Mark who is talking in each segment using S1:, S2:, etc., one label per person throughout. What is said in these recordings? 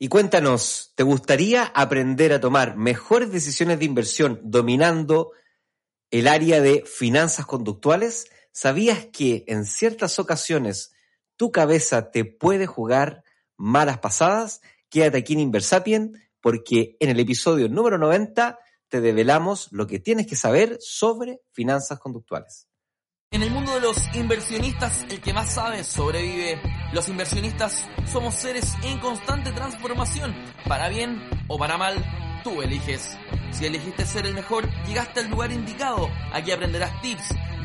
S1: Y cuéntanos, ¿te gustaría aprender a tomar mejores decisiones de inversión dominando el área de finanzas conductuales? ¿Sabías que en ciertas ocasiones tu cabeza te puede jugar malas pasadas? Quédate aquí en Inversapien porque en el episodio número 90 te develamos lo que tienes que saber sobre finanzas conductuales.
S2: En el mundo de los inversionistas, el que más sabe sobrevive. Los inversionistas somos seres en constante transformación. Para bien o para mal, tú eliges. Si elegiste ser el mejor, llegaste al lugar indicado. Aquí aprenderás tips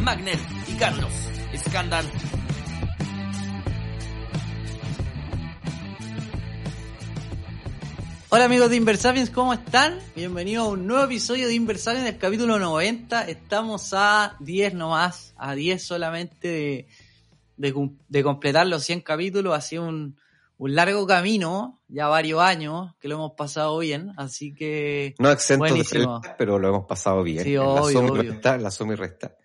S2: Magnet y Carlos Escándalo.
S3: Hola amigos de Inversapiens, ¿cómo están? Bienvenidos a un nuevo episodio de Inversapiens del capítulo 90. Estamos a 10 nomás, a 10 solamente de, completar los 100 capítulos. Ha sido un, largo camino, ya varios años, que lo hemos pasado bien, así que...
S1: No exento de pero lo hemos pasado bien.
S3: Sí, obvio,
S1: la,
S3: obvio.
S1: Resta, la suma y resta.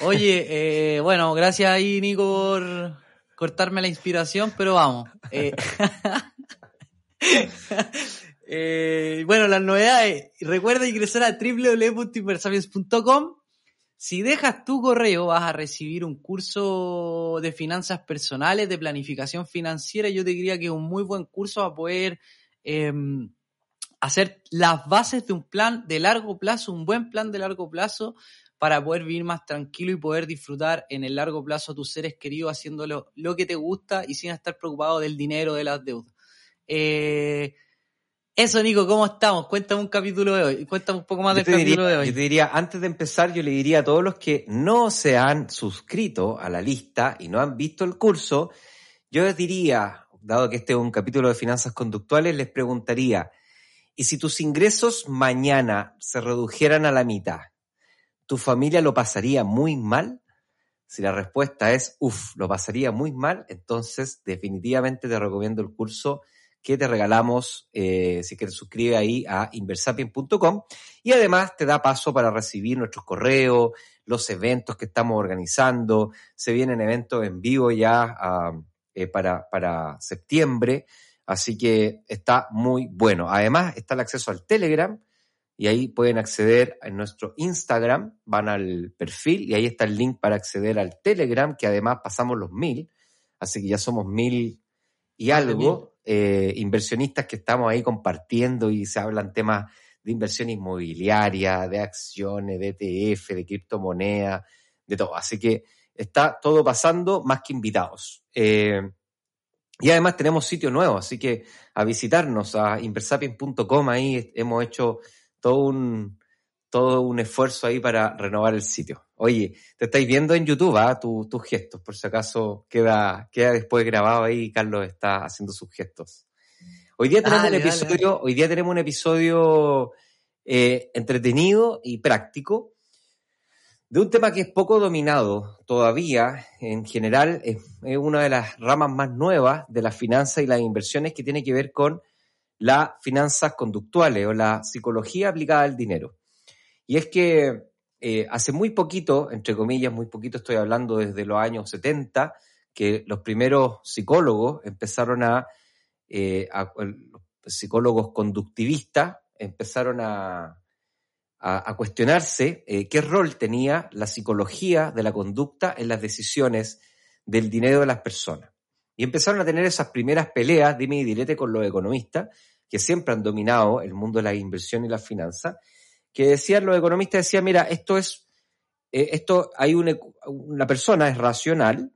S3: Oye, eh, bueno, gracias ahí Nico por cortarme la inspiración, pero vamos. Eh, Eh, bueno, las novedades. Recuerda ingresar a www.inversapiens.com. Si dejas tu correo, vas a recibir un curso de finanzas personales, de planificación financiera. Yo te diría que es un muy buen curso a poder em, hacer las bases de un plan de largo plazo, un buen plan de largo plazo para poder vivir más tranquilo y poder disfrutar en el largo plazo a tus seres queridos haciéndolo lo que te gusta y sin estar preocupado del dinero, de las deudas. Eh, eso, Nico, ¿cómo estamos? Cuéntame un capítulo de hoy. Cuéntame un poco más del capítulo de hoy.
S1: Yo te diría, antes de empezar, yo le diría a todos los que no se han suscrito a la lista y no han visto el curso, yo les diría, dado que este es un capítulo de finanzas conductuales, les preguntaría, ¿y si tus ingresos mañana se redujeran a la mitad, tu familia lo pasaría muy mal? Si la respuesta es, uff, lo pasaría muy mal, entonces definitivamente te recomiendo el curso que te regalamos eh, si quieres suscribir ahí a inversapien.com y además te da paso para recibir nuestros correos, los eventos que estamos organizando, se vienen eventos en vivo ya eh, para, para septiembre, así que está muy bueno. Además está el acceso al Telegram y ahí pueden acceder a nuestro Instagram, van al perfil y ahí está el link para acceder al Telegram, que además pasamos los mil, así que ya somos mil y algo. Eh, inversionistas que estamos ahí compartiendo y se hablan temas de inversión inmobiliaria, de acciones, de ETF, de criptomonedas, de todo. Así que está todo pasando más que invitados. Eh, y además tenemos sitio nuevo, así que a visitarnos a inversapien.com, ahí hemos hecho todo un, todo un esfuerzo ahí para renovar el sitio. Oye, te estáis viendo en YouTube, ¿ah? tus gestos, por si acaso queda, queda después grabado ahí, Carlos está haciendo sus gestos. Hoy día tenemos un episodio, hoy día tenemos un episodio eh, entretenido y práctico de un tema que es poco dominado todavía, en general, es, es una de las ramas más nuevas de las finanzas y las inversiones que tiene que ver con las finanzas conductuales o la psicología aplicada al dinero. Y es que eh, hace muy poquito, entre comillas, muy poquito estoy hablando desde los años 70, que los primeros psicólogos empezaron a, eh, psicólogos conductivistas empezaron a, a, cuestionarse eh, qué rol tenía la psicología de la conducta en las decisiones del dinero de las personas. Y empezaron a tener esas primeras peleas, dime y direte, con los economistas, que siempre han dominado el mundo de la inversión y las finanzas, que decían los economistas, decían, mira, esto es, eh, esto hay una, una persona es racional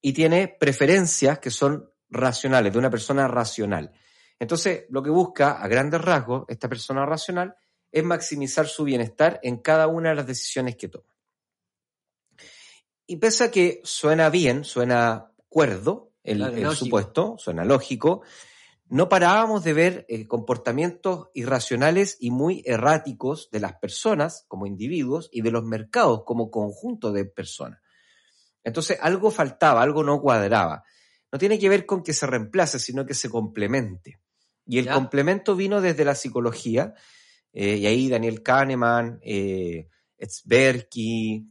S1: y tiene preferencias que son racionales, de una persona racional. Entonces, lo que busca a grandes rasgos esta persona racional es maximizar su bienestar en cada una de las decisiones que toma. Y pese a que suena bien, suena cuerdo el, el supuesto, suena lógico, no parábamos de ver eh, comportamientos irracionales y muy erráticos de las personas como individuos y de los mercados como conjunto de personas. Entonces algo faltaba, algo no cuadraba. No tiene que ver con que se reemplace, sino que se complemente. Y el complemento vino desde la psicología, eh, y ahí Daniel Kahneman, eh,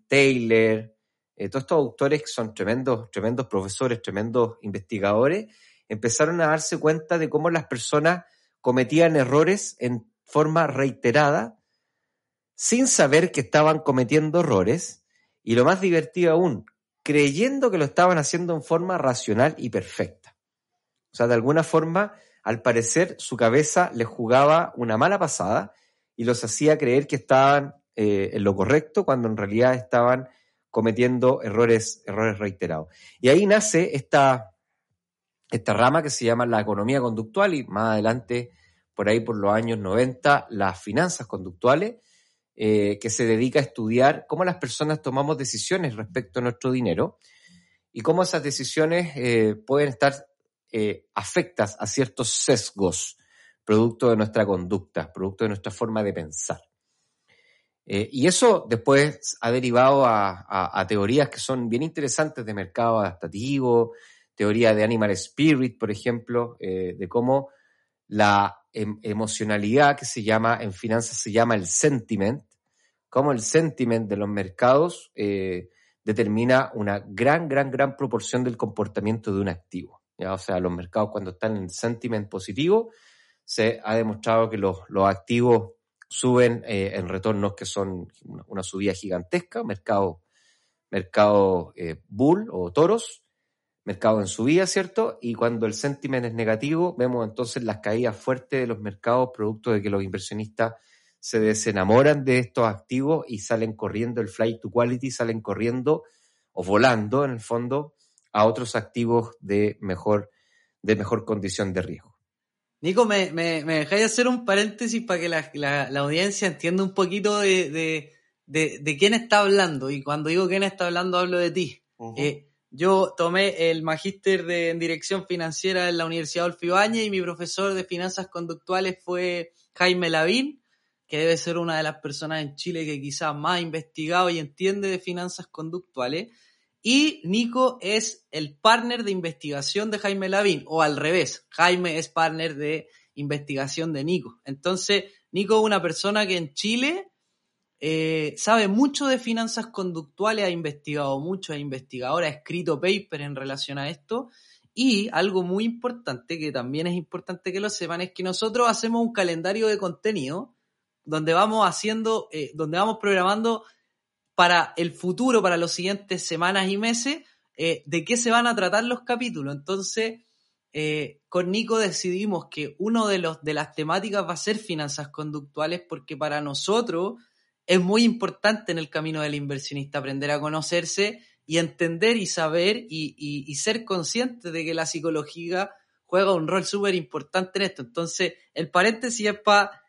S1: Taylor, eh, todos estos autores que son tremendos, tremendos profesores, tremendos investigadores, empezaron a darse cuenta de cómo las personas cometían errores en forma reiterada, sin saber que estaban cometiendo errores, y lo más divertido aún, creyendo que lo estaban haciendo en forma racional y perfecta. O sea, de alguna forma, al parecer, su cabeza les jugaba una mala pasada y los hacía creer que estaban eh, en lo correcto cuando en realidad estaban cometiendo errores, errores reiterados. Y ahí nace esta, esta rama que se llama la economía conductual y más adelante, por ahí por los años 90, las finanzas conductuales, eh, que se dedica a estudiar cómo las personas tomamos decisiones respecto a nuestro dinero y cómo esas decisiones eh, pueden estar eh, afectas a ciertos sesgos producto de nuestra conducta, producto de nuestra forma de pensar. Y eso después ha derivado a, teorías que son bien interesantes de mercado adaptativo, teoría de Animal Spirit, por ejemplo, de cómo la em, emocionalidad que se llama, en finanzas se llama el sentiment, cómo el sentiment de los mercados eh, determina una gran, gran, gran proporción del comportamiento de un activo. O sea, los mercados cuando están en sentiment positivo, se ha demostrado que los, activos suben eh, en retornos que son una, subida gigantesca, mercado, mercado eh, bull o toros, mercado en subida, ¿cierto? Y cuando el sentiment es negativo, vemos entonces las caídas fuertes de los mercados, producto de que los inversionistas se desenamoran de estos activos y salen corriendo, el flight to quality, salen corriendo o volando en el fondo a otros activos de mejor, de mejor condición de riesgo.
S3: Nico, ¿me, me, me dejáis hacer un paréntesis para que la, audiencia entienda un poquito de, quién está hablando? Y cuando digo quién está hablando, hablo de ti. Eh, yo tomé el magíster en dirección financiera en la Universidad Adolfo y mi profesor de finanzas conductuales fue Jaime Lavín que debe ser una de las personas en Chile que quizás más ha investigado y entiende de finanzas conductuales. Y Nico es el partner de investigación de Jaime Lavín, o al revés, Jaime es partner de investigación de Nico. Entonces, Nico es una persona que en Chile eh, sabe mucho de finanzas conductuales, ha investigado mucho, es investigador, ha escrito paper en relación a esto. Y algo muy importante, que también es importante que lo sepan, es que nosotros hacemos un calendario de contenido donde vamos haciendo, eh, donde vamos programando para el futuro, para los siguientes semanas y meses, eh, de qué se van a tratar los capítulos. Entonces, eh, con Nico decidimos que uno de, los, de las temáticas va a ser finanzas conductuales porque para nosotros es muy importante en el camino del inversionista aprender a conocerse y entender y saber y, ser consciente de que la psicología juega un rol súper importante en esto. Entonces, el paréntesis es para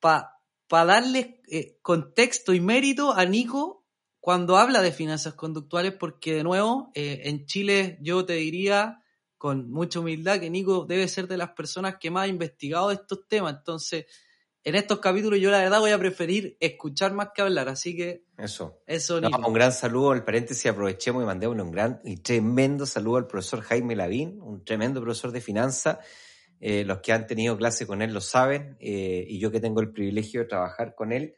S3: pa para darle eh, contexto y mérito a Nico cuando habla de finanzas conductuales, porque de nuevo, eh, en Chile yo te diría con mucha humildad que Nico debe ser de las personas que más ha investigado estos temas. Entonces, en estos capítulos yo la verdad voy a preferir escuchar más que hablar, así que
S1: eso. Eso, un gran saludo, al paréntesis aprovechemos y mandemos un gran y tremendo saludo al profesor Jaime Lavín, un tremendo profesor de finanzas eh, los que han tenido clase con él lo saben, eh, y yo que tengo el privilegio de trabajar con él,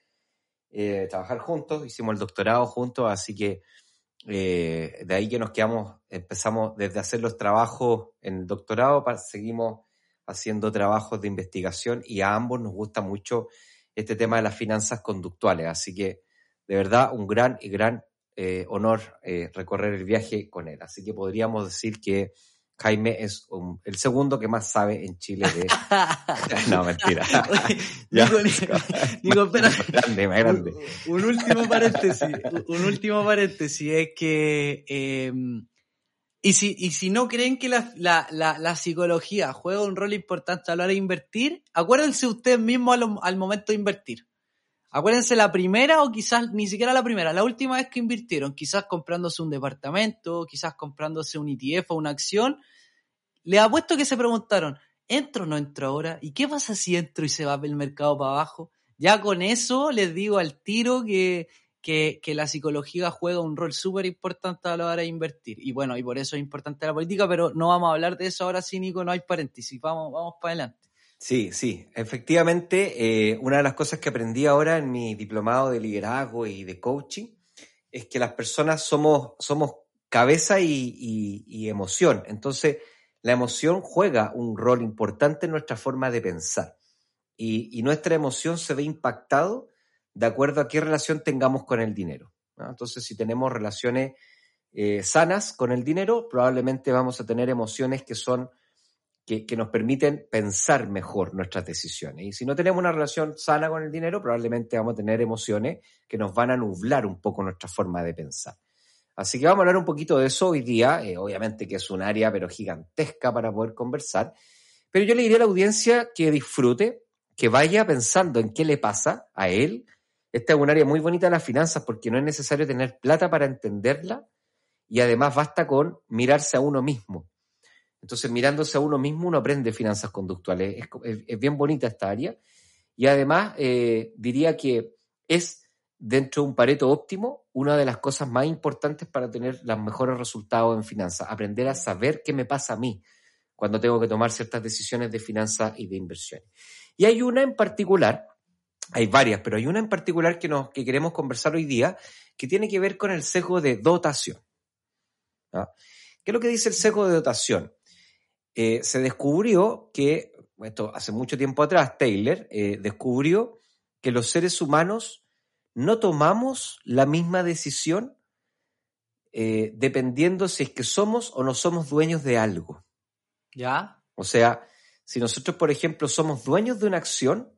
S1: eh, trabajar juntos, hicimos el doctorado juntos, así que de ahí que nos quedamos, empezamos desde hacer los trabajos en el doctorado, seguimos haciendo trabajos de investigación y a ambos nos gusta mucho este tema de las finanzas conductuales, así que de verdad un gran y gran honor recorrer el viaje con él. Así que podríamos decir que Jaime es el segundo que más sabe en Chile de... no, mentira.
S3: digo, espera. grande, más grande. Un, último paréntesis. Un último paréntesis es que... Em, y, si, y si no creen que la, la, la, psicología juega un rol importante a la hora de invertir, acuérdense ustedes mismos al, al momento de invertir. Acuérdense la primera o quizás ni siquiera la primera, la última vez que invirtieron, quizás comprándose un departamento, quizás comprándose un ETF o una acción, le apuesto que se preguntaron, ¿entro o no entro ahora? ¿Y qué pasa si entro y se va el mercado para abajo? Ya con eso les digo al tiro que, que, que la psicología juega un rol súper importante a la hora de invertir. Y bueno, y por eso es importante la política, pero no vamos a hablar de eso ahora sí, Nico, no hay paréntesis, vamos, vamos para adelante.
S1: Sí, sí, efectivamente, eh, una de las cosas que aprendí ahora en mi diplomado de liderazgo y de coaching es que las personas somos, somos cabeza y, emoción. Entonces, la emoción juega un rol importante en nuestra forma de pensar. Y, y nuestra emoción se ve impactado de acuerdo a qué relación tengamos con el dinero. Entonces, si tenemos relaciones eh, sanas con el dinero, probablemente vamos a tener emociones que son que, que nos permiten pensar mejor nuestras decisiones. Y si no tenemos una relación sana con el dinero, probablemente vamos a tener emociones que nos van a nublar un poco nuestra forma de pensar. Así que vamos a hablar un poquito de eso hoy día, eh, obviamente que es un área pero gigantesca para poder conversar, pero yo le diría a la audiencia que disfrute, que vaya pensando en qué le pasa a él. Esta es un área muy bonita de las finanzas porque no es necesario tener plata para entenderla y además basta con mirarse a uno mismo. Entonces, mirándose a uno mismo, uno aprende finanzas conductuales. Es, bien bonita esta área. Y además, eh, diría que es, dentro de un pareto óptimo, una de las cosas más importantes para tener los mejores resultados en finanzas. Aprender a saber qué me pasa a mí cuando tengo que tomar ciertas decisiones de finanzas y de inversiones. Y hay una en particular, hay varias, pero hay una en particular que, nos, que queremos conversar hoy día, que tiene que ver con el sesgo de dotación. ¿Qué es lo que dice el sesgo de dotación? Eh, se descubrió que, esto hace mucho tiempo atrás, Taylor eh, descubrió que los seres humanos no tomamos la misma decisión eh, dependiendo si es que somos o no somos dueños de algo.
S3: ¿Ya?
S1: O sea, si nosotros, por ejemplo, somos dueños de una acción,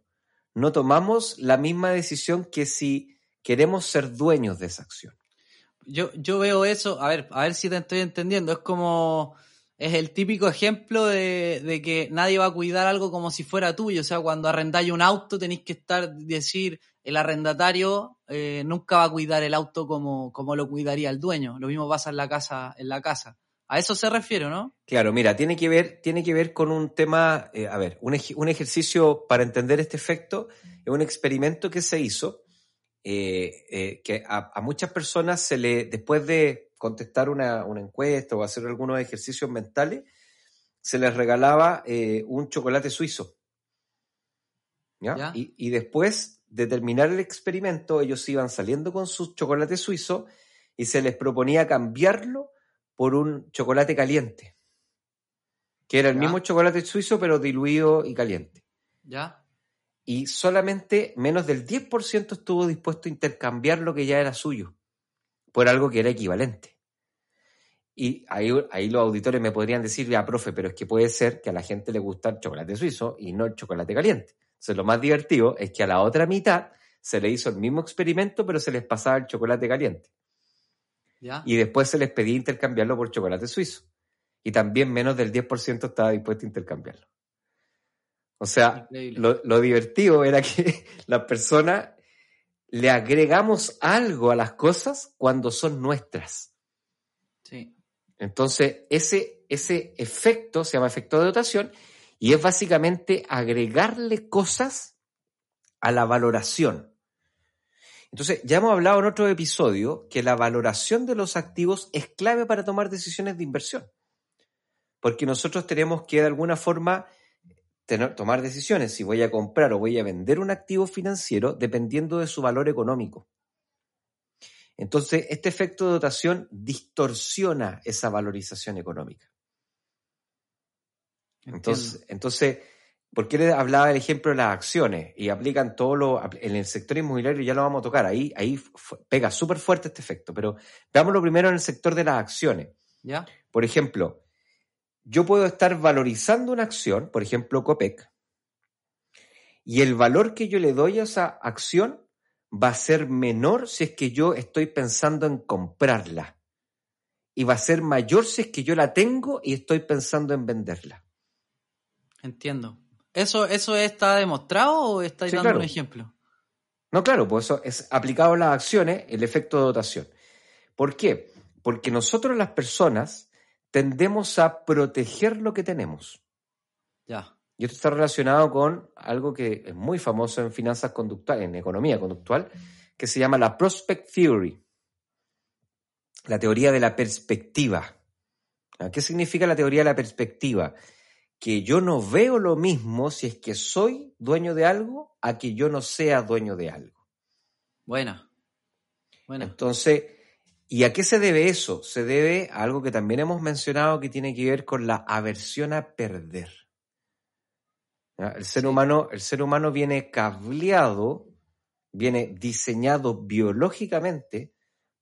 S1: no tomamos la misma decisión que si queremos ser dueños de esa acción.
S3: Yo, yo veo eso, a ver, a ver si te estoy entendiendo. Es como, es el típico ejemplo de, de que nadie va a cuidar algo como si fuera tuyo. O sea, cuando arrendáis un auto tenéis que estar, decir, el arrendatario eh, nunca va a cuidar el auto como, como lo cuidaría el dueño. Lo mismo pasa en la casa, en la casa. A eso se refiere, ¿no?
S1: Claro, mira, tiene que ver, tiene que ver con un tema, eh, a ver, un, un ejercicio para entender este efecto, es un experimento que se hizo, eh, que a, a muchas personas se le, después de contestar una, una encuesta o hacer algunos ejercicios mentales, se les regalaba eh, un chocolate suizo. ¿ya?
S3: Ya.
S1: Y, y después de terminar el experimento, ellos iban saliendo con su chocolate suizo y se les proponía cambiarlo por un chocolate caliente, que era el
S3: Ya.
S1: mismo chocolate suizo pero diluido y caliente.
S3: ¿Ya?
S1: Y solamente menos del 10% estuvo dispuesto a intercambiar lo que ya era suyo por algo que era equivalente. Y ahí, ahí los auditores me podrían decir, ya, profe, pero es que puede ser que a la gente le gusta el chocolate suizo y no el chocolate caliente. Entonces, lo más divertido es que a la otra mitad se le hizo el mismo experimento, pero se les pasaba el chocolate caliente.
S3: ¿Ya?
S1: Y después se les pedía intercambiarlo por chocolate suizo. Y también menos del 10% estaba dispuesto a intercambiarlo. O sea, lo, lo divertido era que las personas le agregamos algo a las cosas cuando son nuestras.
S3: Sí.
S1: Entonces, ese, ese efecto se llama efecto de dotación y es básicamente agregarle cosas a la valoración. Entonces, ya hemos hablado en otro episodio que la valoración de los activos es clave para tomar decisiones de inversión. Porque nosotros tenemos que de alguna forma tener- tomar decisiones si voy a comprar o voy a vender un activo financiero dependiendo de su valor económico. Entonces, este efecto de dotación distorsiona esa valorización económica. Entonces, entonces, ¿por qué le hablaba el ejemplo de las acciones? Y aplican todo lo, en el sector inmobiliario ya lo vamos a tocar, ahí, ahí pega súper fuerte este efecto, pero veámoslo primero en el sector de las acciones.
S3: ¿Ya?
S1: Por ejemplo, yo puedo estar valorizando una acción, por ejemplo, Copec, y el valor que yo le doy a esa acción va a ser menor si es que yo estoy pensando en comprarla. Y va a ser mayor si es que yo la tengo y estoy pensando en venderla.
S3: Entiendo. ¿Eso, eso está demostrado o estáis
S1: Sí,
S3: dando
S1: claro.
S3: un ejemplo?
S1: No, claro, pues eso es aplicado a las acciones, el efecto de dotación. ¿Por qué? Porque nosotros las personas tendemos a proteger lo que tenemos.
S3: Ya.
S1: Y esto está relacionado con algo que es muy famoso en finanzas conductuales, en economía conductual, que se llama la Prospect Theory, la teoría de la perspectiva. ¿Qué significa la teoría de la perspectiva? Que yo no veo lo mismo si es que soy dueño de algo a que yo no sea dueño de algo.
S3: Buena. Buena.
S1: Entonces, ¿y a qué se debe eso? Se debe a algo que también hemos mencionado que tiene que ver con la aversión a perder. El ser, humano, el ser humano viene cableado, viene diseñado biológicamente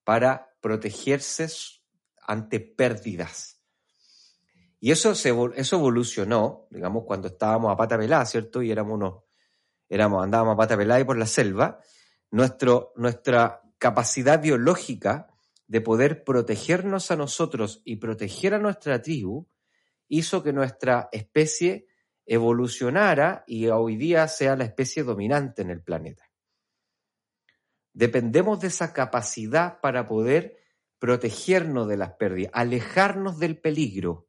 S1: para protegerse ante pérdidas. Y eso, se, eso evolucionó, digamos, cuando estábamos a pata pelada, ¿cierto? Y éramos unos, éramos, andábamos a pata pelada y por la selva. Nuestro, nuestra capacidad biológica de poder protegernos a nosotros y proteger a nuestra tribu hizo que nuestra especie evolucionara y hoy día sea la especie dominante en el planeta. Dependemos de esa capacidad para poder protegernos de las pérdidas, alejarnos del peligro,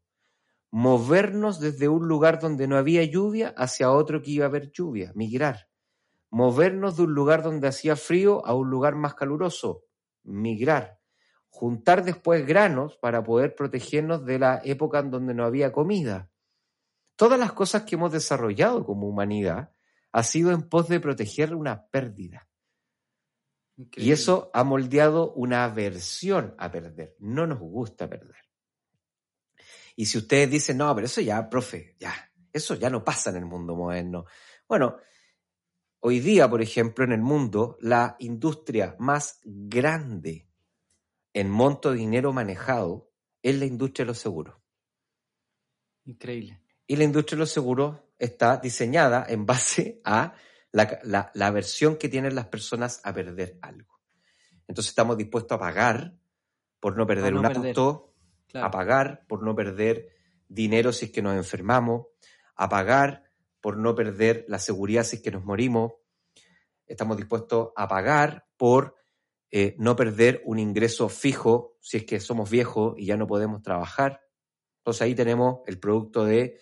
S1: movernos desde un lugar donde no había lluvia hacia otro que iba a haber lluvia, migrar, movernos de un lugar donde hacía frío a un lugar más caluroso, migrar, juntar después granos para poder protegernos de la época en donde no había comida. Todas las cosas que hemos desarrollado como humanidad ha sido en pos de proteger una pérdida.
S3: Increíble.
S1: Y eso ha moldeado una aversión a perder. No nos gusta perder. Y si ustedes dicen, no, pero eso ya, profe, ya, eso ya no pasa en el mundo moderno. Bueno, hoy día, por ejemplo, en el mundo, la industria más grande en monto de dinero manejado es la industria de los seguros.
S3: Increíble.
S1: Y la industria de los seguros está diseñada en base a la, la, la aversión que tienen las personas a perder algo. Entonces estamos dispuestos a pagar por no perder
S3: no
S1: un
S3: perder.
S1: auto,
S3: Claro.
S1: a pagar por no perder dinero si es que nos enfermamos, a pagar por no perder la seguridad si es que nos morimos. Estamos dispuestos a pagar por eh, no perder un ingreso fijo si es que somos viejos y ya no podemos trabajar. Entonces ahí tenemos el producto de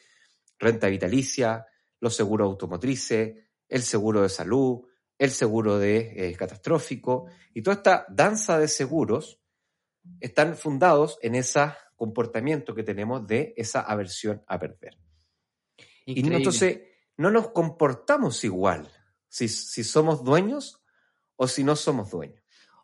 S1: renta vitalicia, los seguros automotrices, el seguro de salud, el seguro de eh, catastrófico y toda esta danza de seguros están fundados en ese comportamiento que tenemos de esa aversión a perder. Y entonces no nos comportamos igual si, si somos dueños o si no somos dueños.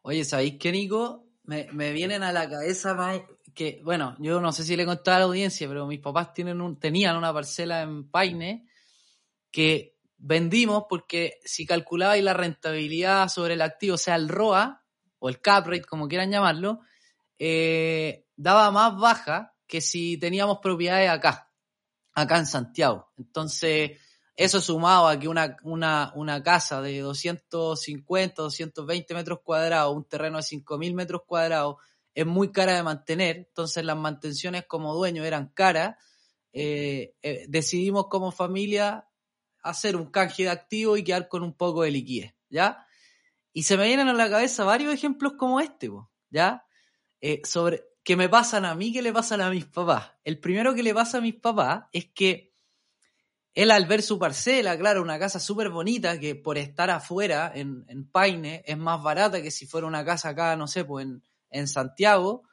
S3: Oye, ¿sabéis qué, Nico? Me, me vienen a la cabeza más que, bueno, yo no sé si le conté a la audiencia, pero mis papás tienen un, tenían una parcela en Paine que vendimos porque si calculabais la rentabilidad sobre el activo, o sea, el ROA o el cap rate, como quieran llamarlo, eh, daba más baja que si teníamos propiedades acá, acá en Santiago. Entonces, eso sumado a que una, una, una casa de 250, 220 metros cuadrados, un terreno de 5.000 metros cuadrados, es muy cara de mantener, entonces las mantenciones como dueños eran caras, eh, eh, decidimos como familia hacer un canje de activos y quedar con un poco de liquidez, ¿ya? Y se me vienen a la cabeza varios ejemplos como este, ¿ya? Eh, sobre que me pasan a mí, que le pasan a mis papás. El primero que le pasa a mis papás es que él al ver su parcela, claro, una casa súper bonita, que por estar afuera, en, en Paine, es más barata que si fuera una casa acá, no sé, pues en, en Santiago,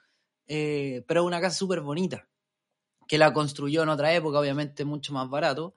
S3: eh, pero una casa súper bonita, que la construyó en otra época, obviamente mucho más barato.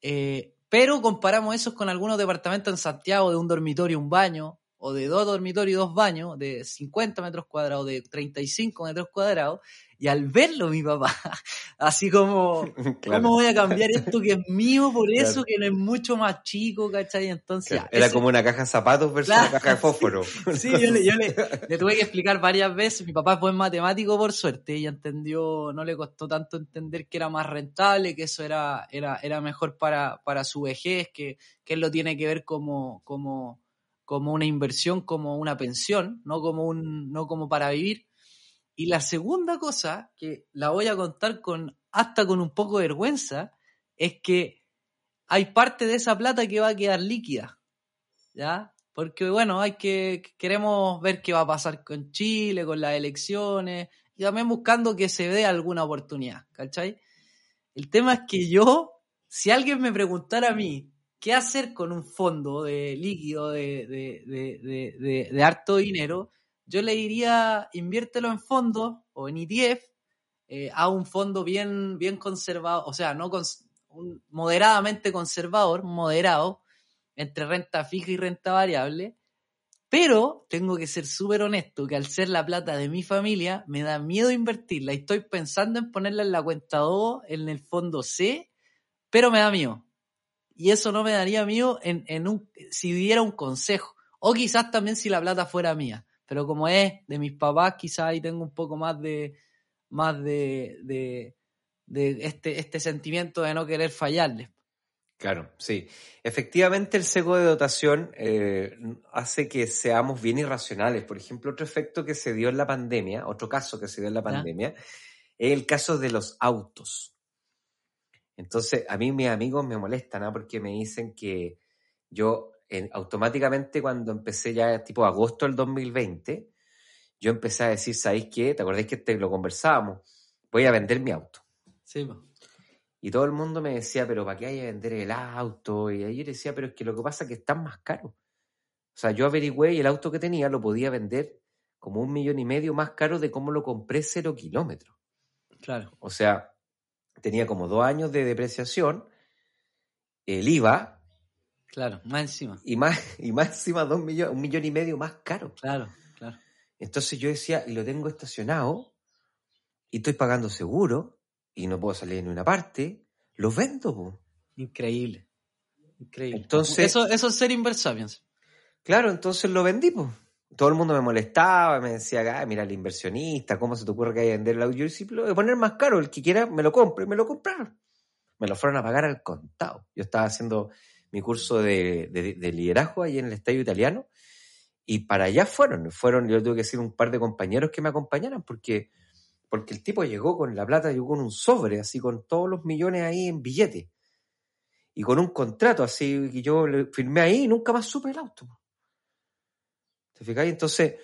S3: Eh, pero comparamos eso con algunos departamentos en Santiago de un dormitorio un baño, o de dos dormitorios y dos baños, de 50 metros cuadrados, de 35 metros cuadrados, y al verlo mi papá, así como, ¿cómo voy a cambiar esto que es mío por eso, que no es mucho más chico, ¿cachai? Entonces,
S1: Claro, Era
S3: ese-
S1: como una caja de zapatos versus una caja de fósforo.
S3: Sí, yo, le, yo le- le tuve que explicar varias veces. Mi papá es buen matemático, por suerte, y entendió, no le costó tanto entender que era más rentable, que eso era, era, era mejor para, para su vejez, que, que él lo tiene que ver como, como, como una inversión, como una pensión, no como, un, no como para vivir. Y la segunda cosa, que la voy a contar con hasta con un poco de vergüenza, es que hay parte de esa plata que va a quedar líquida. ¿Ya? Porque bueno, hay que queremos ver qué va a pasar con Chile, con las elecciones, y también buscando que se dé alguna oportunidad, ¿cachai? El tema es que yo, si alguien me preguntara a mí qué hacer con un fondo de líquido de, de, de, de, harto dinero, yo le diría inviértelo en fondos o en ETF, eh, a un fondo bien, bien conservado, o sea, no moderadamente conservador, moderado, entre renta fija y renta variable, pero tengo que ser súper honesto que al ser la plata de mi familia, me da miedo invertirla y estoy pensando en ponerla en la cuenta 2, en el fondo C, pero me da miedo. Y eso no me daría miedo en, en un, si diera un consejo. O quizás también si la plata fuera mía. Pero como es de mis papás, quizás ahí tengo un poco más de, más de, de, de este, este sentimiento de no querer fallarles.
S1: Claro, sí. Efectivamente, el seco de dotación eh, hace que seamos bien irracionales. Por ejemplo, otro efecto que se dio en la pandemia, otro caso que se dio en la pandemia, es el caso de los autos. Entonces, a mí mis amigos me molestan, ¿no? porque me dicen que yo automáticamente cuando empecé ya tipo agosto del 2020, yo empecé a decir, ¿sabéis qué? ¿Te acordáis que te lo conversábamos? Voy a vender mi auto.
S3: Sí,
S1: y todo el mundo me decía, pero ¿para qué hay que vender el auto? Y ahí yo decía, pero es que lo que pasa es que están más caro. O sea, yo averigüé y el auto que tenía lo podía vender como un millón y medio más caro de cómo lo compré cero kilómetros.
S3: Claro.
S1: O sea, tenía como dos años de depreciación, el IVA.
S3: Claro, más encima.
S1: Y más, y más encima dos millones, un millón y medio más caro.
S3: Claro, claro.
S1: Entonces yo decía, y lo tengo estacionado, y estoy pagando seguro, y no puedo salir en una parte, los vendo.
S3: Increíble. Increíble.
S1: Entonces,
S3: eso, eso es ser inversor,
S1: Claro, entonces lo vendí. pues Todo el mundo me molestaba, me decía, ah, mira, el inversionista, ¿cómo se te ocurre que hay que vender el audio? Yo lo voy a poner más caro, el que quiera me lo compre, me lo compraron. Me lo fueron a pagar al contado. Yo estaba haciendo mi curso de, de liderazgo ahí en el estadio italiano y para allá fueron, fueron, yo tuve que decir un par de compañeros que me acompañaran porque porque el tipo llegó con la plata, llegó con un sobre, así con todos los millones ahí en billete. Y con un contrato así que yo le firmé ahí y nunca más supe el auto. ¿Te fijáis? Entonces,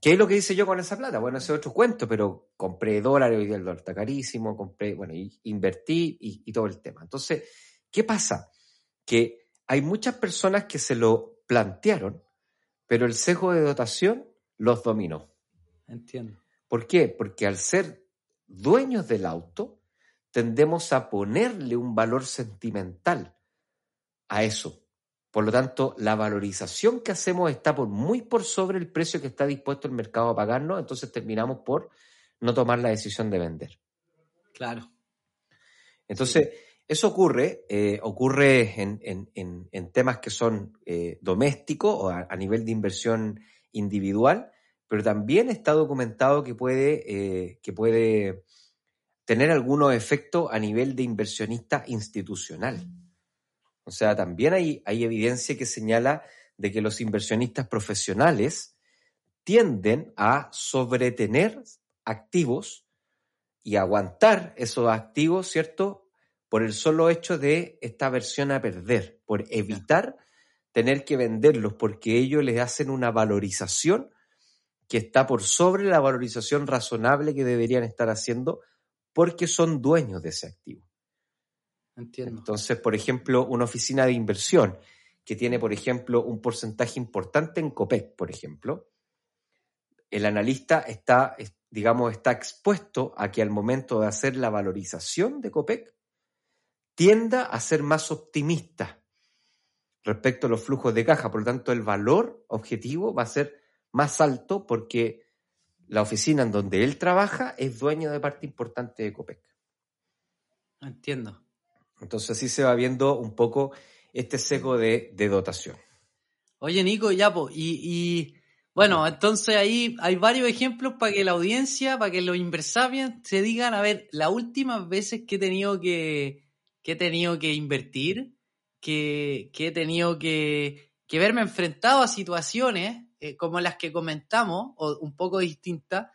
S1: ¿qué es lo que hice yo con esa plata? Bueno, ese es otro cuento, pero compré dólares, hoy día el dólar está carísimo, compré, bueno, invertí y, y todo el tema. Entonces, ¿qué pasa? Que hay muchas personas que se lo plantearon, pero el sesgo de dotación los dominó.
S3: Entiendo.
S1: ¿Por qué? Porque al ser dueños del auto, tendemos a ponerle un valor sentimental a eso. Por lo tanto, la valorización que hacemos está por muy por sobre el precio que está dispuesto el mercado a pagarnos, entonces terminamos por no tomar la decisión de vender.
S3: Claro.
S1: Entonces, eso ocurre, eh, ocurre en, temas que son eh, domésticos o a, nivel de inversión individual, pero también está documentado que puede, eh, que puede tener algunos efectos a nivel de inversionista institucional. O sea, también hay, hay evidencia que señala de que los inversionistas profesionales tienden a sobretener activos y aguantar esos activos, ¿cierto? Por el solo hecho de esta versión a perder, por evitar tener que venderlos, porque ellos les hacen una valorización que está por sobre la valorización razonable que deberían estar haciendo porque son dueños de ese activo.
S3: Entiendo.
S1: Entonces, por ejemplo, una oficina de inversión que tiene, por ejemplo, un porcentaje importante en COPEC, por ejemplo, el analista está, digamos, está expuesto a que al momento de hacer la valorización de COPEC, tienda a ser más optimista respecto a los flujos de caja. Por lo tanto, el valor objetivo va a ser más alto porque la oficina en donde él trabaja es dueño de parte importante de Copec.
S3: Entiendo.
S1: Entonces así se va viendo un poco este seco de, dotación.
S3: Oye, Nico, ya, y, bueno, entonces ahí hay varios ejemplos para que la audiencia, para que los inversarios se digan, a ver, las últimas veces que he tenido que, que he tenido que invertir, que, que he tenido que, que verme enfrentado a situaciones eh, como las que comentamos, o un poco distintas,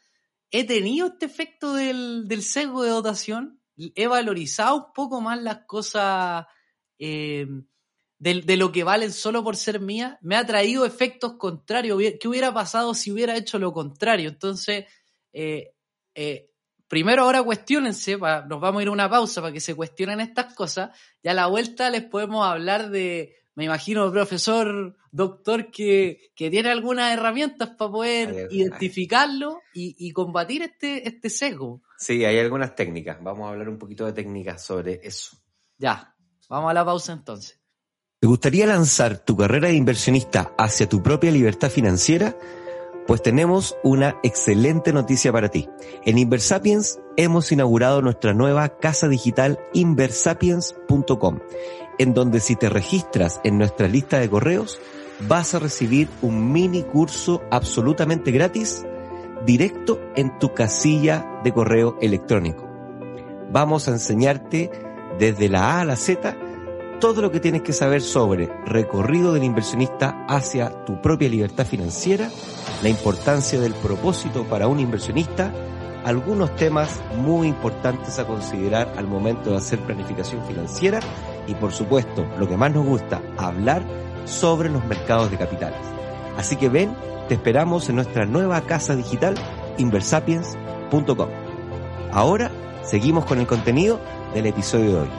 S3: he tenido este efecto del, del sesgo de dotación, he valorizado un poco más las cosas eh, de, lo que valen solo por ser mías, me ha traído efectos contrarios. ¿Qué hubiera pasado si hubiera hecho lo contrario? Entonces, eh, eh, primero ahora cuestionense, nos vamos a ir a una pausa para que se cuestionen estas cosas, y a la vuelta les podemos hablar de, me imagino, profesor, doctor, que, que tiene algunas herramientas para poder identificarlo y, y, combatir este, este sesgo.
S1: Sí, hay algunas técnicas. Vamos a hablar un poquito de técnicas sobre eso.
S3: Ya, vamos a la pausa entonces.
S1: ¿Te gustaría lanzar tu carrera de inversionista hacia tu propia libertad financiera? Pues tenemos una excelente noticia para ti. En Inversapiens hemos inaugurado nuestra nueva casa digital inversapiens.com, en donde si te registras en nuestra lista de correos, vas a recibir un mini curso absolutamente gratis directo en tu casilla de correo electrónico. Vamos a enseñarte desde la A a la Z todo lo que tienes que saber sobre recorrido del inversionista hacia tu propia libertad financiera, la importancia del propósito para un inversionista, algunos temas muy importantes a considerar al momento de hacer planificación financiera y por supuesto, lo que más nos gusta, hablar sobre los mercados de capitales. Así que ven te esperamos en nuestra nueva casa digital inversapiens.com. Ahora seguimos con el contenido del episodio de hoy.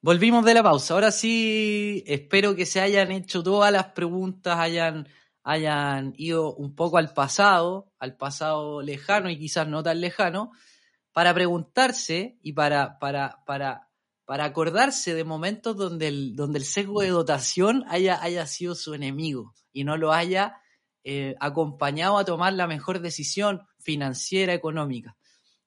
S3: Volvimos de la pausa. Ahora sí, espero que se hayan hecho todas las preguntas, hayan, hayan ido un poco al pasado, al pasado lejano y quizás no tan lejano, para preguntarse y para, para, para para acordarse de momentos donde el, donde el sesgo de dotación haya, haya sido su enemigo y no lo haya eh, acompañado a tomar la mejor decisión financiera, económica.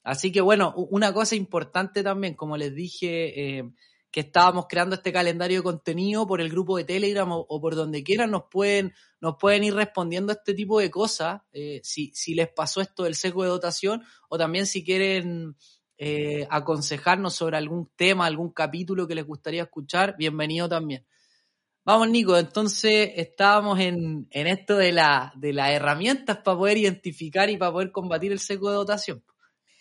S3: Así que bueno, una cosa importante también, como les dije, eh, que estábamos creando este calendario de contenido por el grupo de Telegram o, por donde quieran, nos pueden, nos pueden ir respondiendo a este tipo de cosas, eh, si, si les pasó esto del sesgo de dotación, o también si quieren eh, aconsejarnos sobre algún tema, algún capítulo que les gustaría escuchar, bienvenido también. Vamos, Nico, entonces estábamos en, esto de, la, de las herramientas para poder identificar y para poder combatir el seco de dotación.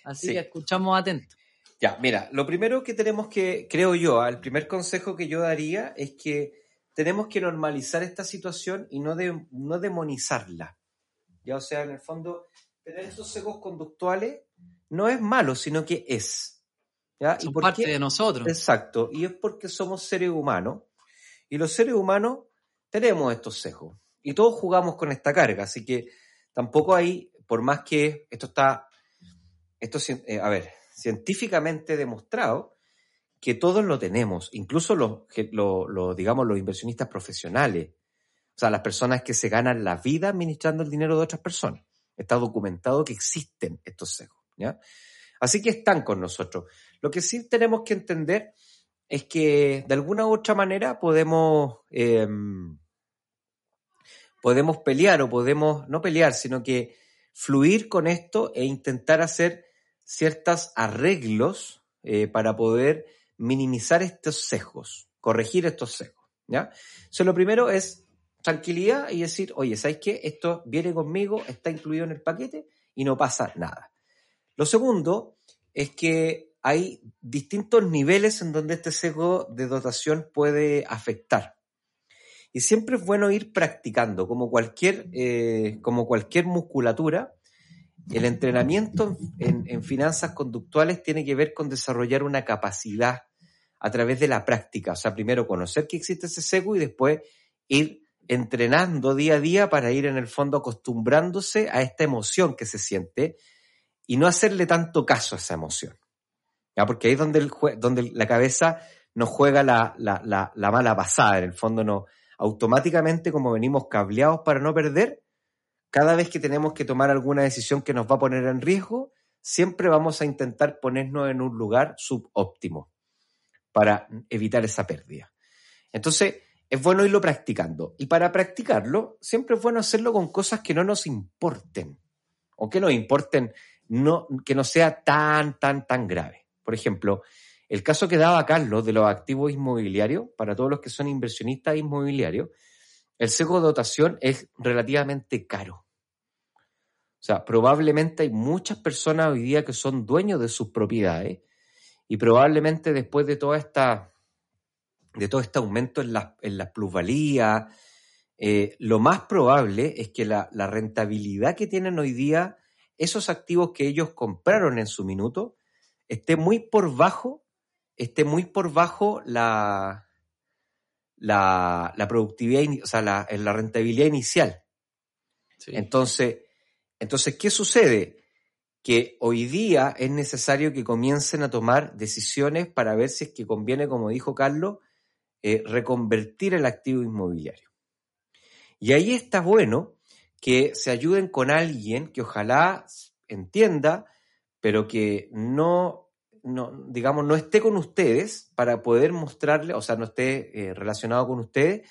S3: Así que escuchamos atentos.
S1: Ya, mira, lo primero que tenemos que, creo yo, ah, el primer consejo que yo daría es que tenemos que normalizar esta situación y no, de, no demonizarla. Ya, o sea, en el fondo, tener estos secos conductuales no es malo, sino que es.
S3: ¿ya? ¿Y parte de nosotros.
S1: Exacto, y es porque somos seres humanos, y los seres humanos tenemos estos sesgos, y todos jugamos con esta carga, así que tampoco hay, por más que esto está, esto, eh, a ver, científicamente demostrado, que todos lo tenemos, incluso los, los, digamos, los inversionistas profesionales, o sea, las personas que se ganan la vida administrando el dinero de otras personas. Está documentado que existen estos sesgos. Así que están con nosotros. Lo que sí tenemos que entender es que de alguna u otra manera podemos, em, podemos pelear o podemos, no pelear, sino que fluir con esto e intentar hacer ciertos arreglos eh, para poder minimizar estos sesgos, corregir estos sesgos. ¿ya? lo primero es tranquilidad y decir, oye, ¿sabes qué? Esto viene conmigo, está incluido en el paquete y no pasa nada. Lo segundo es que hay distintos niveles en donde este sesgo de dotación puede afectar. Y siempre es bueno ir practicando, como cualquier, eh, como cualquier musculatura, el entrenamiento en, en, finanzas conductuales tiene que ver con desarrollar una capacidad a través de la práctica. O sea, primero conocer que existe ese sesgo y después ir entrenando día a día para ir en el fondo acostumbrándose a esta emoción que se siente y no hacerle tanto caso a esa emoción. ¿ya? Porque ahí es donde, la cabeza nos juega la, la, la, mala pasada. En el fondo, no, automáticamente, como venimos cableados para no perder, cada vez que tenemos que tomar alguna decisión que nos va a poner en riesgo, siempre vamos a intentar ponernos en un lugar subóptimo para evitar esa pérdida. Entonces, es bueno irlo practicando. Y para practicarlo, siempre es bueno hacerlo con cosas que no nos importen o que nos importen no, que no sea tan, tan, tan grave. Por ejemplo, el caso que daba Carlos de los activos inmobiliarios, para todos los que son inversionistas inmobiliarios, el seco de dotación es relativamente caro. O sea, probablemente hay muchas personas hoy día que son dueños de sus propiedades y probablemente después de toda esta de todo este aumento en la, en la plusvalía, eh, lo más probable es que la rentabilidad que tienen hoy día esos activos que ellos compraron en su minuto esté muy por bajo, esté muy por bajo la, la, la productividad, o sea, la, la rentabilidad inicial.
S3: Sí.
S1: Entonces, entonces, ¿qué sucede? Que hoy día es necesario que comiencen a tomar decisiones para ver si es que conviene, como dijo Carlos, eh, reconvertir el activo inmobiliario. Y ahí está bueno que se ayuden con alguien que ojalá entienda, pero que no, no digamos, no esté con ustedes para poder mostrarle, o sea, no esté eh, relacionado con ustedes,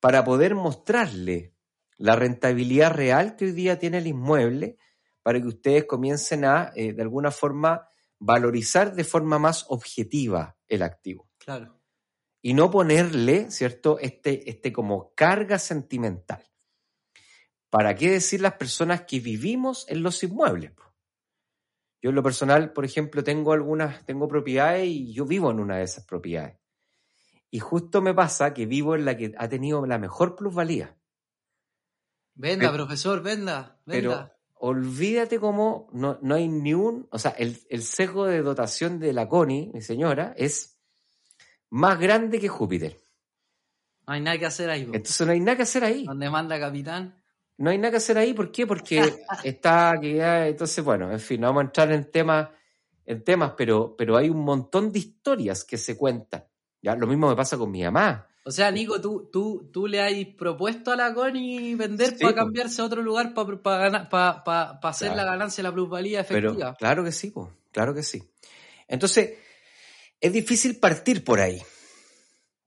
S1: para poder mostrarle la rentabilidad real que hoy día tiene el inmueble, para que ustedes comiencen a, eh, de alguna forma, valorizar de forma más objetiva el activo
S3: Claro.
S1: y no ponerle, ¿cierto?, este, este como carga sentimental. ¿Para qué decir las personas que vivimos en los inmuebles? Yo en lo personal, por ejemplo, tengo algunas, tengo propiedades y yo vivo en una de esas propiedades. Y justo me pasa que vivo en la que ha tenido la mejor plusvalía.
S3: Venda,
S1: Pero-
S3: profesor, venda,
S1: Pero
S3: venda.
S1: olvídate cómo no, no hay ni un, o sea, el, el sesgo de dotación de la CONI, mi señora, es más grande que Júpiter.
S3: No hay nada que hacer ahí.
S1: Entonces no hay nada que hacer ahí.
S3: Donde manda capitán.
S1: No hay nada que hacer ahí, ¿por qué? Porque está que ya, entonces, bueno, en fin, no vamos a entrar en temas, en temas, pero, pero hay un montón de historias que se cuentan. Ya, lo mismo me pasa con mi mamá.
S3: O sea, Nico, tú, tú, tú le has propuesto a la Connie vender
S1: Sí,
S3: para cambiarse a otro lugar para hacer
S1: Claro.
S3: la ganancia, la plusvalía
S1: Pero
S3: efectiva.
S1: claro que sí, po, claro que sí. Entonces, es difícil partir por ahí.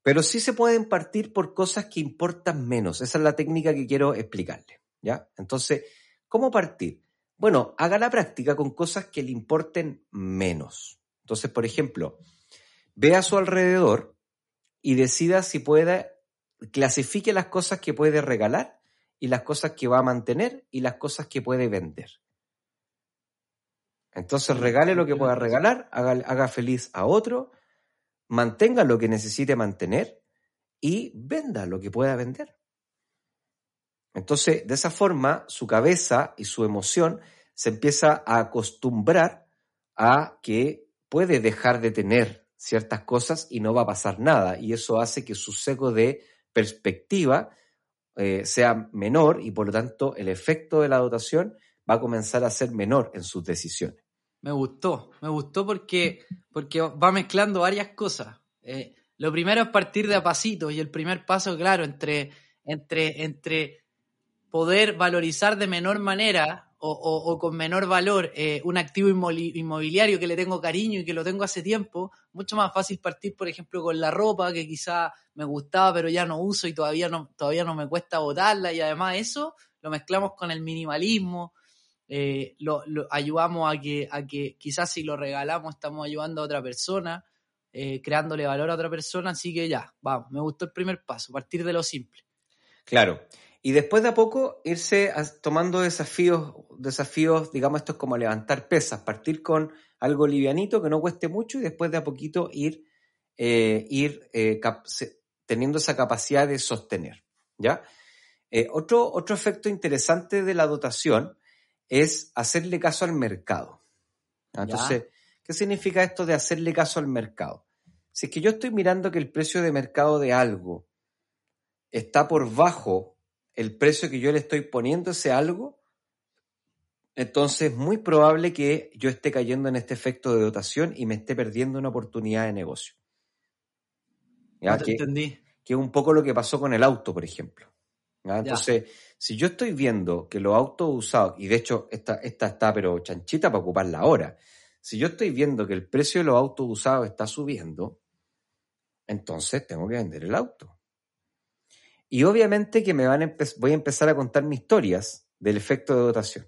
S1: Pero sí se pueden partir por cosas que importan menos. Esa es la técnica que quiero explicarle. ¿Ya? Entonces, ¿cómo partir? Bueno, haga la práctica con cosas que le importen menos. Entonces, por ejemplo, ve a su alrededor y decida si puede, clasifique las cosas que puede regalar y las cosas que va a mantener y las cosas que puede vender. Entonces regale lo que pueda regalar, haga, haga feliz a otro, mantenga lo que necesite mantener y venda lo que pueda vender. Entonces, de esa forma, su cabeza y su emoción se empieza a acostumbrar a que puede dejar de tener ciertas cosas y no va a pasar nada. Y eso hace que su seco de perspectiva eh, sea menor y por lo tanto el efecto de la dotación va a comenzar a ser menor en sus decisiones.
S3: Me gustó, me gustó porque, porque va mezclando varias cosas. Eh, lo primero es partir de a pasitos y el primer paso, claro, entre, entre, entre poder valorizar de menor manera o, con menor valor eh, un activo inmobiliario que le tengo cariño y que lo tengo hace tiempo, mucho más fácil partir, por ejemplo, con la ropa que quizá me gustaba pero ya no uso y todavía no, todavía no me cuesta botarla y además eso lo mezclamos con el minimalismo, eh, lo, lo- ayudamos a que, a que quizás si lo regalamos estamos ayudando a otra persona, eh, creándole valor a otra persona, así que ya, vamos, me gustó el primer paso, partir de lo simple.
S1: Claro. Y después de a poco irse a- tomando desafíos, desafíos, digamos, esto es como levantar pesas, partir con algo livianito que no cueste mucho y después de a poquito ir, eh, ir eh, teniendo esa capacidad de sostener. ¿Ya? Eh, otro, otro efecto interesante de la dotación es hacerle caso al mercado.
S3: Ya.
S1: Entonces, ¿qué significa esto de hacerle caso al mercado? Si es que yo estoy mirando que el precio de mercado de algo está por bajo el precio que yo le estoy poniendo ese algo, entonces es muy probable que yo esté cayendo en este efecto de dotación y me esté perdiendo una oportunidad de negocio. ¿Ya?
S3: No te
S1: Que,
S3: entendí.
S1: que es un poco lo que pasó con el auto, por ejemplo. ¿Ya? Entonces, si yo estoy viendo que los autos usados, y de hecho esta, esta está pero chanchita para ocuparla ahora, si yo estoy viendo que el precio de los autos usados está subiendo, entonces tengo que vender el auto. Y obviamente que me van a voy a empezar a contar mis historias del efecto de dotación.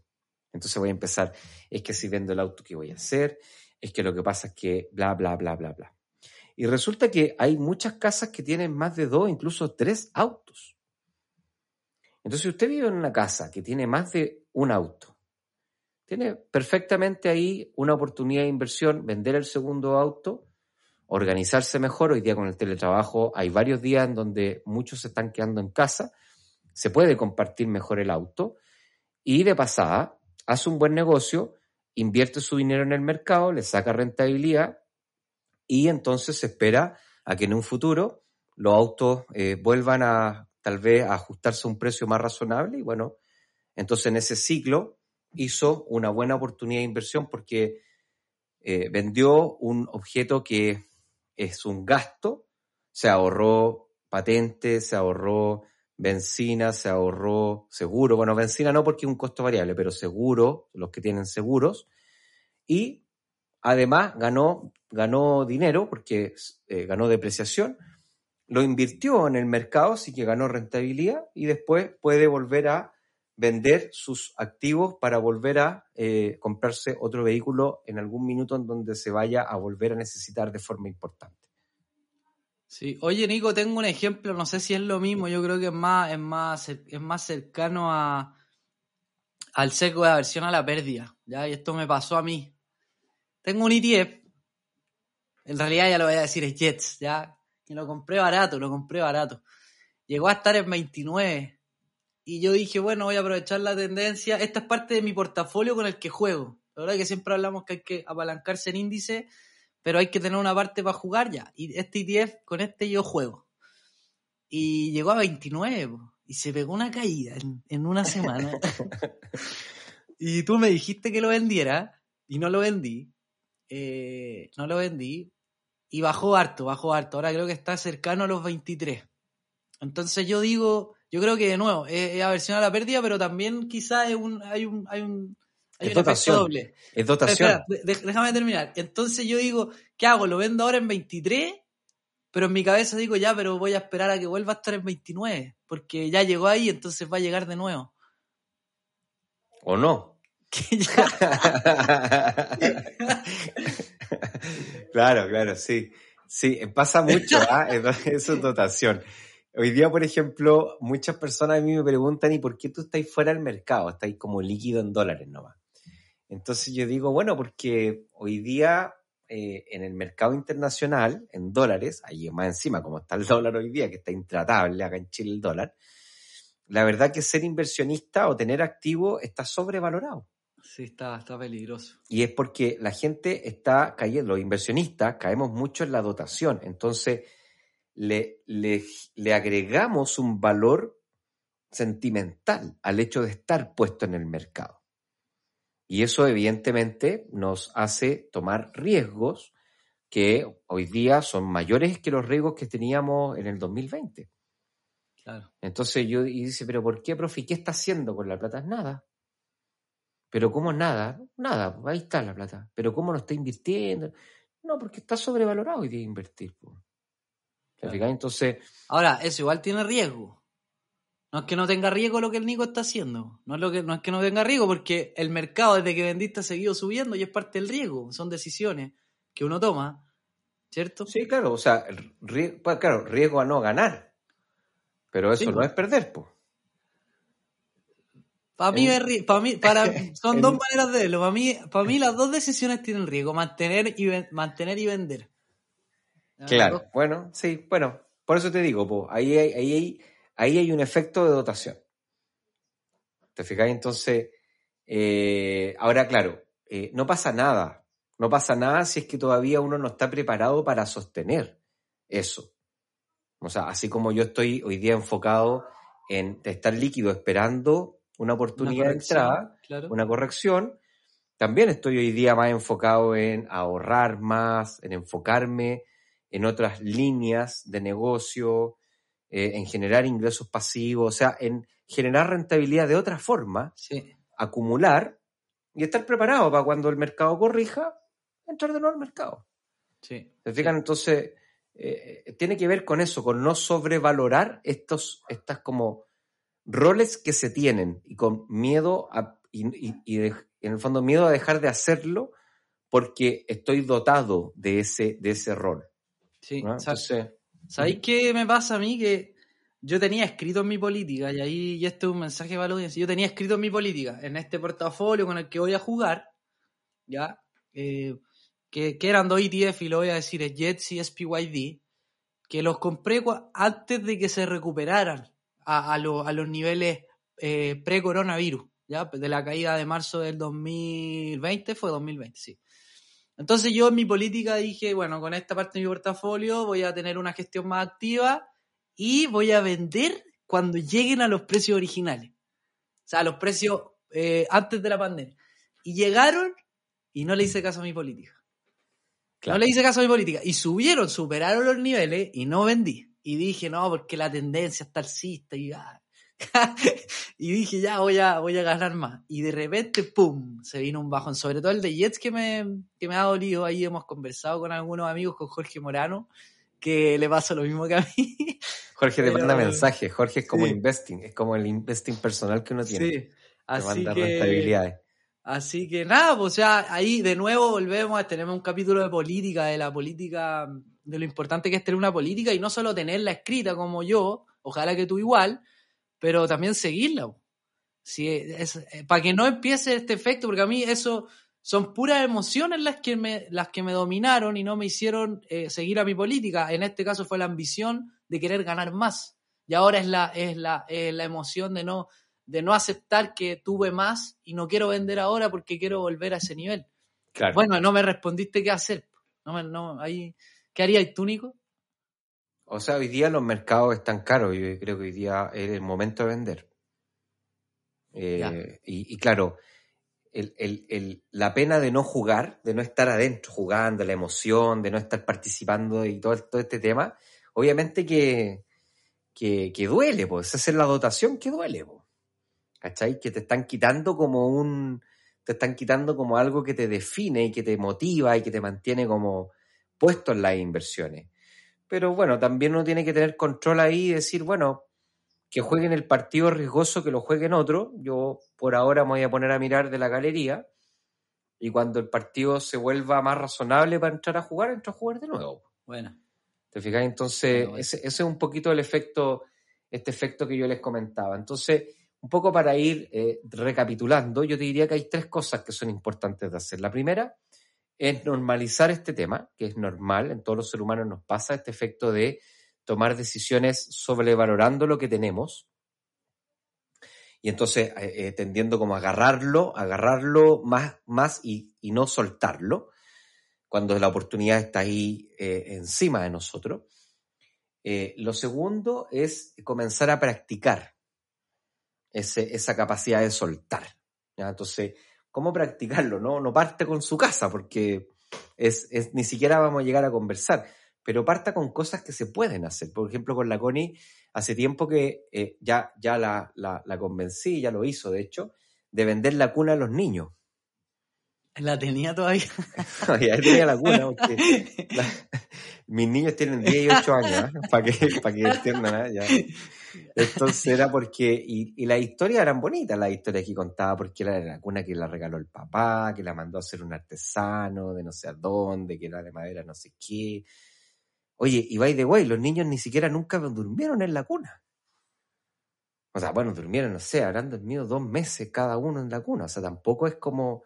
S1: Entonces voy a empezar, es que si vendo el auto, ¿qué voy a hacer? Es que lo que pasa es que bla, bla, bla, bla, bla. Y resulta que hay muchas casas que tienen más de dos, incluso tres autos. Entonces, si usted vive en una casa que tiene más de un auto, tiene perfectamente ahí una oportunidad de inversión, vender el segundo auto, organizarse mejor. Hoy día con el teletrabajo hay varios días en donde muchos se están quedando en casa. Se puede compartir mejor el auto. Y de pasada hace un buen negocio, invierte su dinero en el mercado, le saca rentabilidad y entonces se espera a que en un futuro los autos eh, vuelvan a tal vez a ajustarse a un precio más razonable. Y bueno, entonces en ese ciclo hizo una buena oportunidad de inversión porque eh, vendió un objeto que es un gasto, se ahorró patentes, se ahorró benzina, se ahorró seguro, bueno, benzina no porque es un costo variable, pero seguro, los que tienen seguros, y además ganó, ganó dinero porque eh, ganó depreciación, lo invirtió en el mercado, así que ganó rentabilidad y después puede volver a vender sus activos para volver a eh, comprarse otro vehículo en algún minuto en donde se vaya a volver a necesitar de forma importante.
S3: Sí, oye Nico, tengo un ejemplo, no sé si es lo mismo, yo creo que es más, es más, es más cercano a, al seco de aversión a la pérdida, ¿ya? Y esto me pasó a mí. Tengo un ETF, en realidad ya lo voy a decir, es Jets, ¿ya? Y lo compré barato, lo compré barato. Llegó a estar en 29, y yo dije, bueno, voy a aprovechar la tendencia. Esta es parte de mi portafolio con el que juego. La verdad que siempre hablamos que hay que apalancarse en índice, pero hay que tener una parte para jugar ya. Y este ETF, con este yo juego. Y llegó a 29 y se pegó una caída en, una semana. y tú me dijiste que lo vendiera y no lo vendí. Eh, no lo vendí. Y bajó harto, bajó harto. Ahora creo que está cercano a los 23. Entonces yo digo, yo creo que de nuevo, es, aversión a la pérdida, pero también quizás un, hay un, hay un, hay
S1: es dotación. doble. Es dotación.
S3: déjame terminar. Entonces yo digo, ¿qué hago? ¿Lo vendo ahora en 23? Pero en mi cabeza digo, ya, pero voy a esperar a que vuelva a estar en 29, porque ya llegó ahí, entonces va a llegar de nuevo.
S1: ¿O no? claro, claro, sí. Sí, pasa mucho, ¿ah? Eso es dotación. Hoy día, por ejemplo, muchas personas a mí me preguntan, ¿y por qué tú estás fuera del mercado? Estás como líquido en dólares nomás. Entonces yo digo, bueno, porque hoy día eh, en el mercado internacional, en dólares, ahí más encima, como está el dólar hoy día, que está intratable acá en Chile el dólar, la verdad que ser inversionista o tener activo está sobrevalorado.
S3: Sí, está, está peligroso.
S1: Y es porque la gente está cayendo, los inversionistas caemos mucho en la dotación. Entonces, le, le, agregamos un valor sentimental al hecho de estar puesto en el mercado. Y eso evidentemente nos hace tomar riesgos que hoy día son mayores que los riesgos que teníamos en el 2020. Claro. Entonces yo y dice, pero ¿por qué, profe? ¿Qué está haciendo con la plata? Nada. Pero ¿cómo nada? Nada, ahí está la plata. Pero ¿cómo no está invirtiendo? No, porque está sobrevalorado hoy día invertir. Entonces.
S3: Ahora, eso igual tiene riesgo. No es que no tenga riesgo lo que el Nico está haciendo. No es, lo que, no es que no tenga riesgo, porque el mercado desde que vendiste ha seguido subiendo y es parte del riesgo. Son decisiones que uno toma, ¿cierto?
S1: Sí, claro. O sea, riesgo, pues, claro, riesgo a no ganar. Pero eso no es perder, pues.
S3: Para mí, para mí para, son dos maneras de verlo. Para mí, para mí las dos decisiones tienen riesgo, mantener y, mantener y vender.
S1: Claro, bueno, sí, bueno, por eso te digo, ahí, hay, ahí, hay, ahí hay un efecto de dotación. ¿Te fijas? Entonces, eh, ahora claro, eh, no pasa nada, no pasa nada si es que todavía uno no está preparado para sostener eso. O sea, así como yo estoy hoy día enfocado en estar líquido esperando una oportunidad de entrada, una corrección, también estoy hoy día más enfocado en ahorrar más, en enfocarme en otras líneas de negocio, eh, en generar ingresos pasivos, o sea, en generar rentabilidad de otra forma, acumular y estar preparado para cuando el mercado corrija, entrar de nuevo al mercado. Sí. ¿Se fijan? Entonces, eh, tiene que ver con eso, con no sobrevalorar estos, estas como roles que se tienen y con miedo a, y, y en el fondo miedo a dejar de hacerlo porque estoy dotado de ese, de ese rol.
S3: Sí, ¿sabéis qué me pasa a mí? Que yo tenía escrito en mi política, y ahí y este es un mensaje para la audiencia, yo tenía escrito en mi política, en este portafolio con el que voy a jugar, ¿ya? Eh, que, eran dos ETF y lo voy a decir, es Jets y SPYD, que los compré antes de que se recuperaran a, a, lo- a los niveles eh, pre-coronavirus, ¿ya? De la caída de marzo del 2020, fue 2020, sí. Entonces yo en mi política dije, bueno, con esta parte de mi portafolio voy a tener una gestión más activa y voy a vender cuando lleguen a los precios originales. O sea, a los precios eh, antes de la pandemia. Y llegaron y no le hice caso a mi política.
S1: Claro.
S3: No le hice caso a mi política. Y subieron, superaron los niveles y no vendí. Y dije, no, porque la tendencia está alcista y ah. y dije, ya voy a, voy a ganar más. Y de repente, ¡pum! Se vino un bajón. Sobre todo el de Jets que me, que me ha dolido. Ahí hemos conversado con algunos amigos, con Jorge Morano, que le pasa lo mismo que a mí.
S1: Jorge te manda mensajes. Jorge es como
S3: Sí.
S1: investing, es como el investing personal que uno tiene.
S3: Sí.
S1: Te
S3: Así
S1: manda
S3: que,
S1: rentabilidades.
S3: Así que nada, pues sea, ahí de nuevo volvemos, tenemos un capítulo de política, de la política, de lo importante que es tener una política y no solo tenerla escrita como yo, ojalá que tú igual, pero también seguirla. Si es, para que no empiece este efecto, porque a mí eso son puras emociones las que me, las que me dominaron y no me hicieron eh, seguir a mi política. En este caso fue la ambición de querer ganar más. Y ahora es la, es la, es la emoción de no, de no aceptar que tuve más y no quiero vender ahora porque quiero volver a ese nivel.
S1: Claro.
S3: Bueno, no me respondiste qué hacer. No me, no, ahí, ¿Qué harías tú, Nico?
S1: O sea, hoy día los mercados están caros. Yo creo que hoy día es el momento de vender. Eh, y, y claro, el- el- el- la pena de no jugar, de no estar adentro jugando, la emoción, de no estar participando y todo, todo este tema, obviamente que, que, que duele, pues. Esa es la dotación que duele, pues. ¿Cachai? Que te están quitando como un. Te están quitando como algo que te define y que te motiva y que te mantiene como puesto en las inversiones. Pero bueno, también uno tiene que tener control ahí y decir, bueno, que jueguen el partido riesgoso, que lo jueguen otro. Yo por ahora me voy a poner a mirar de la galería y cuando el partido se vuelva más razonable para entrar a jugar, entro a jugar de nuevo.
S3: Bueno,
S1: ¿Te fijas? Entonces,
S3: Bueno, bueno.
S1: ese, ese es un poquito el efecto, este efecto que yo les comentaba. Entonces, un poco para ir eh, recapitulando, yo te diría que hay tres cosas que son importantes de hacer. La primera es normalizar este tema, que es normal, en todos los seres humanos nos pasa este efecto de tomar decisiones sobrevalorando lo que tenemos. Y entonces eh, eh, tendiendo como agarrarlo, agarrarlo más, más y, y no soltarlo cuando la oportunidad está ahí eh, encima de nosotros. Eh, lo segundo es comenzar a practicar ese- esa capacidad de soltar. Entonces, ¿cómo practicarlo? No, no parte con su casa, porque es, ni siquiera vamos a llegar a conversar, pero parta con cosas que se pueden hacer. Por ejemplo, con la Connie, hace tiempo que eh, ya, ya la, la, la convencí, ya lo hizo, de hecho, de vender la cuna a los niños.
S3: La tenía todavía.
S1: ya tenía la cuna, porque la- mis niños tienen 10 y 8 años, para que, para que entiendan. ¿eh? Ya. Entonces era porque, y, y las historias eran bonitas, las historias que contaba, porque era la cuna que la regaló el papá, que la mandó a hacer un artesano de no sé a dónde, que era de madera no sé qué. Oye, y by the way, los niños ni siquiera nunca durmieron en la cuna. O sea, bueno, durmieron, no sé, habrán dormido dos meses cada uno en la cuna. O sea, tampoco es como.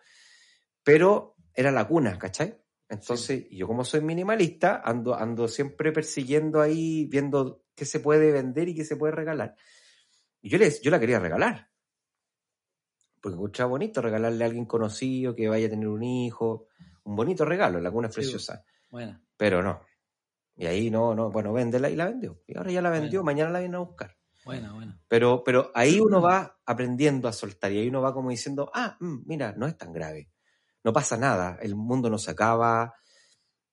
S1: Pero era la cuna, ¿cachai? Entonces, yo como soy minimalista, ando, ando siempre persiguiendo ahí, viendo qué se puede vender y qué se puede regalar. Y yo, les, yo la quería regalar. Porque escuchaba bonito regalarle a alguien conocido que vaya a tener un hijo. Un bonito regalo, la cuna es
S3: Sí,
S1: preciosa.
S3: Bueno,
S1: Pero no. Y ahí no, no, bueno, véndela y la vendió. Y ahora ya la vendió,
S3: Bueno.
S1: mañana la viene a buscar.
S3: bueno, bueno.
S1: Pero, pero ahí uno va aprendiendo a soltar y ahí uno va como diciendo, ah, mm, mira, no es tan grave. No pasa nada, el mundo no se acaba,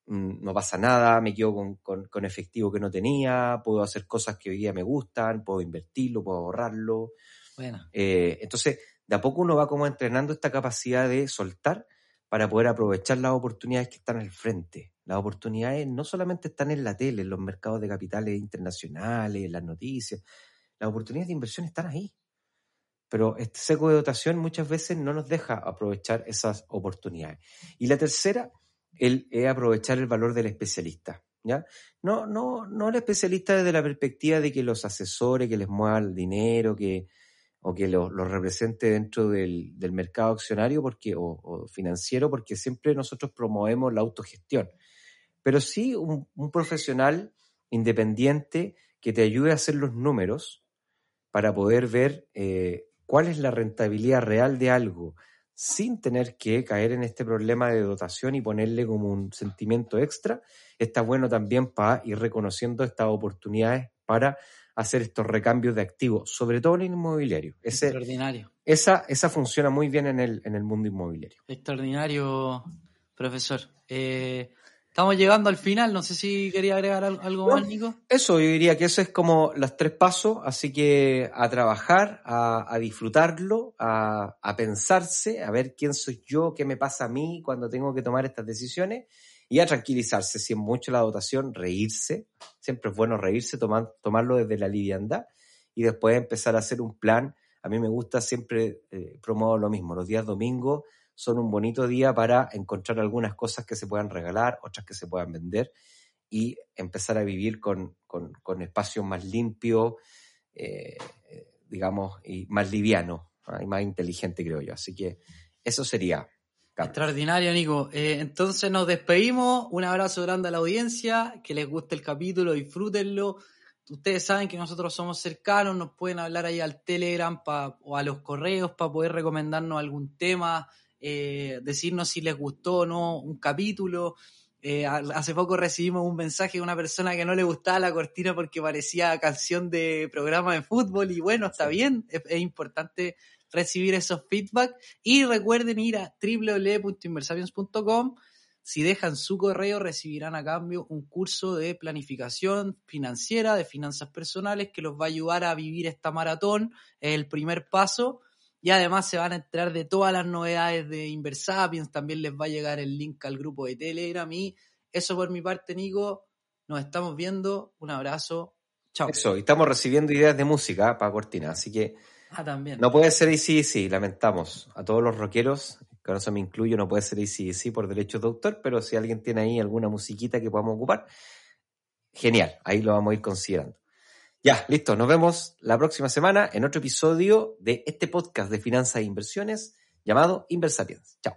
S1: mm, no pasa nada, me quedo con, con- con efectivo que no tenía, puedo hacer cosas que hoy día me gustan, puedo invertirlo, puedo ahorrarlo.
S3: Bueno,
S1: Eh, entonces, de a poco uno va como entrenando esta capacidad de soltar para poder aprovechar las oportunidades que están al frente. Las oportunidades no solamente están en la tele, en los mercados de capitales internacionales, en las noticias. Las oportunidades de inversión están ahí. Pero este seco de dotación muchas veces no nos deja aprovechar esas oportunidades. Y la tercera el, es aprovechar el valor del especialista. ¿ya? No, no, no el especialista desde la perspectiva de que los asesore, que les mueva el dinero, que, o que los lo represente dentro del, del mercado accionario porque, o, financiero, porque siempre nosotros promovemos la autogestión. Pero sí un, un profesional independiente que te ayude a hacer los números para poder ver eh, cuál es la rentabilidad real de algo sin tener que caer en este problema de dotación y ponerle como un sentimiento extra, está bueno también para ir reconociendo estas oportunidades para hacer estos recambios de activos, sobre todo en el inmobiliario. Ese,
S3: Extraordinario.
S1: esa, esa funciona muy bien en el, en el mundo inmobiliario.
S3: Extraordinario, profesor. Eh, estamos llegando al final. No sé si quería agregar al- algo más, Nico.
S1: Eso, yo diría que eso es como los tres pasos, así que a trabajar, a, a disfrutarlo, a, a pensarse, a ver quién soy yo, qué me pasa a mí cuando tengo que tomar estas decisiones y a tranquilizarse, si es mucho la dotación, reírse, siempre es bueno reírse, tomar, tomarlo desde la liviandad y después empezar a hacer un plan. A mí me gusta siempre, eh, promuevo lo mismo, los días domingos son un bonito día para encontrar algunas cosas que se puedan regalar, otras que se puedan vender y empezar a vivir con, con, espacios más limpios, eh, digamos, y más livianos ¿ah? y más inteligente, creo yo. Así que eso sería.
S3: Extraordinario, Nico. Eh, entonces nos despedimos. Un abrazo grande a la audiencia. Que les guste el capítulo, disfrútenlo. Ustedes saben que nosotros somos cercanos, nos pueden hablar ahí al Telegram o a los correos para poder recomendarnos algún tema, eh, decirnos si les gustó o no un capítulo. Eh, hace poco recibimos un mensaje de una persona que no le gustaba la cortina porque parecía canción de programa de fútbol y bueno, está bien, es, es importante recibir esos feedback. Y recuerden ir a www.inversapiens.com si dejan su correo recibirán a cambio un curso de planificación financiera, de finanzas personales que los va a ayudar a vivir esta maratón, es el primer paso y además se van a enterar de todas las novedades de Inversapiens, también les va a llegar el link al grupo de Telegram y eso por mi parte Nico, nos estamos viendo, un abrazo, chao.
S1: Eso, y estamos recibiendo ideas de música ¿ah? para cortina, así que
S3: Ah, también.
S1: no puede ser sí, lamentamos. A todos los rockeros, con eso me incluyo, no puede ser sí por derechos de autor, pero si alguien tiene ahí alguna musiquita que podamos ocupar, genial, ahí lo vamos a ir considerando. Ya, listo, nos vemos la próxima semana en otro episodio de este podcast de finanzas e inversiones llamado Inversapiens. Chao.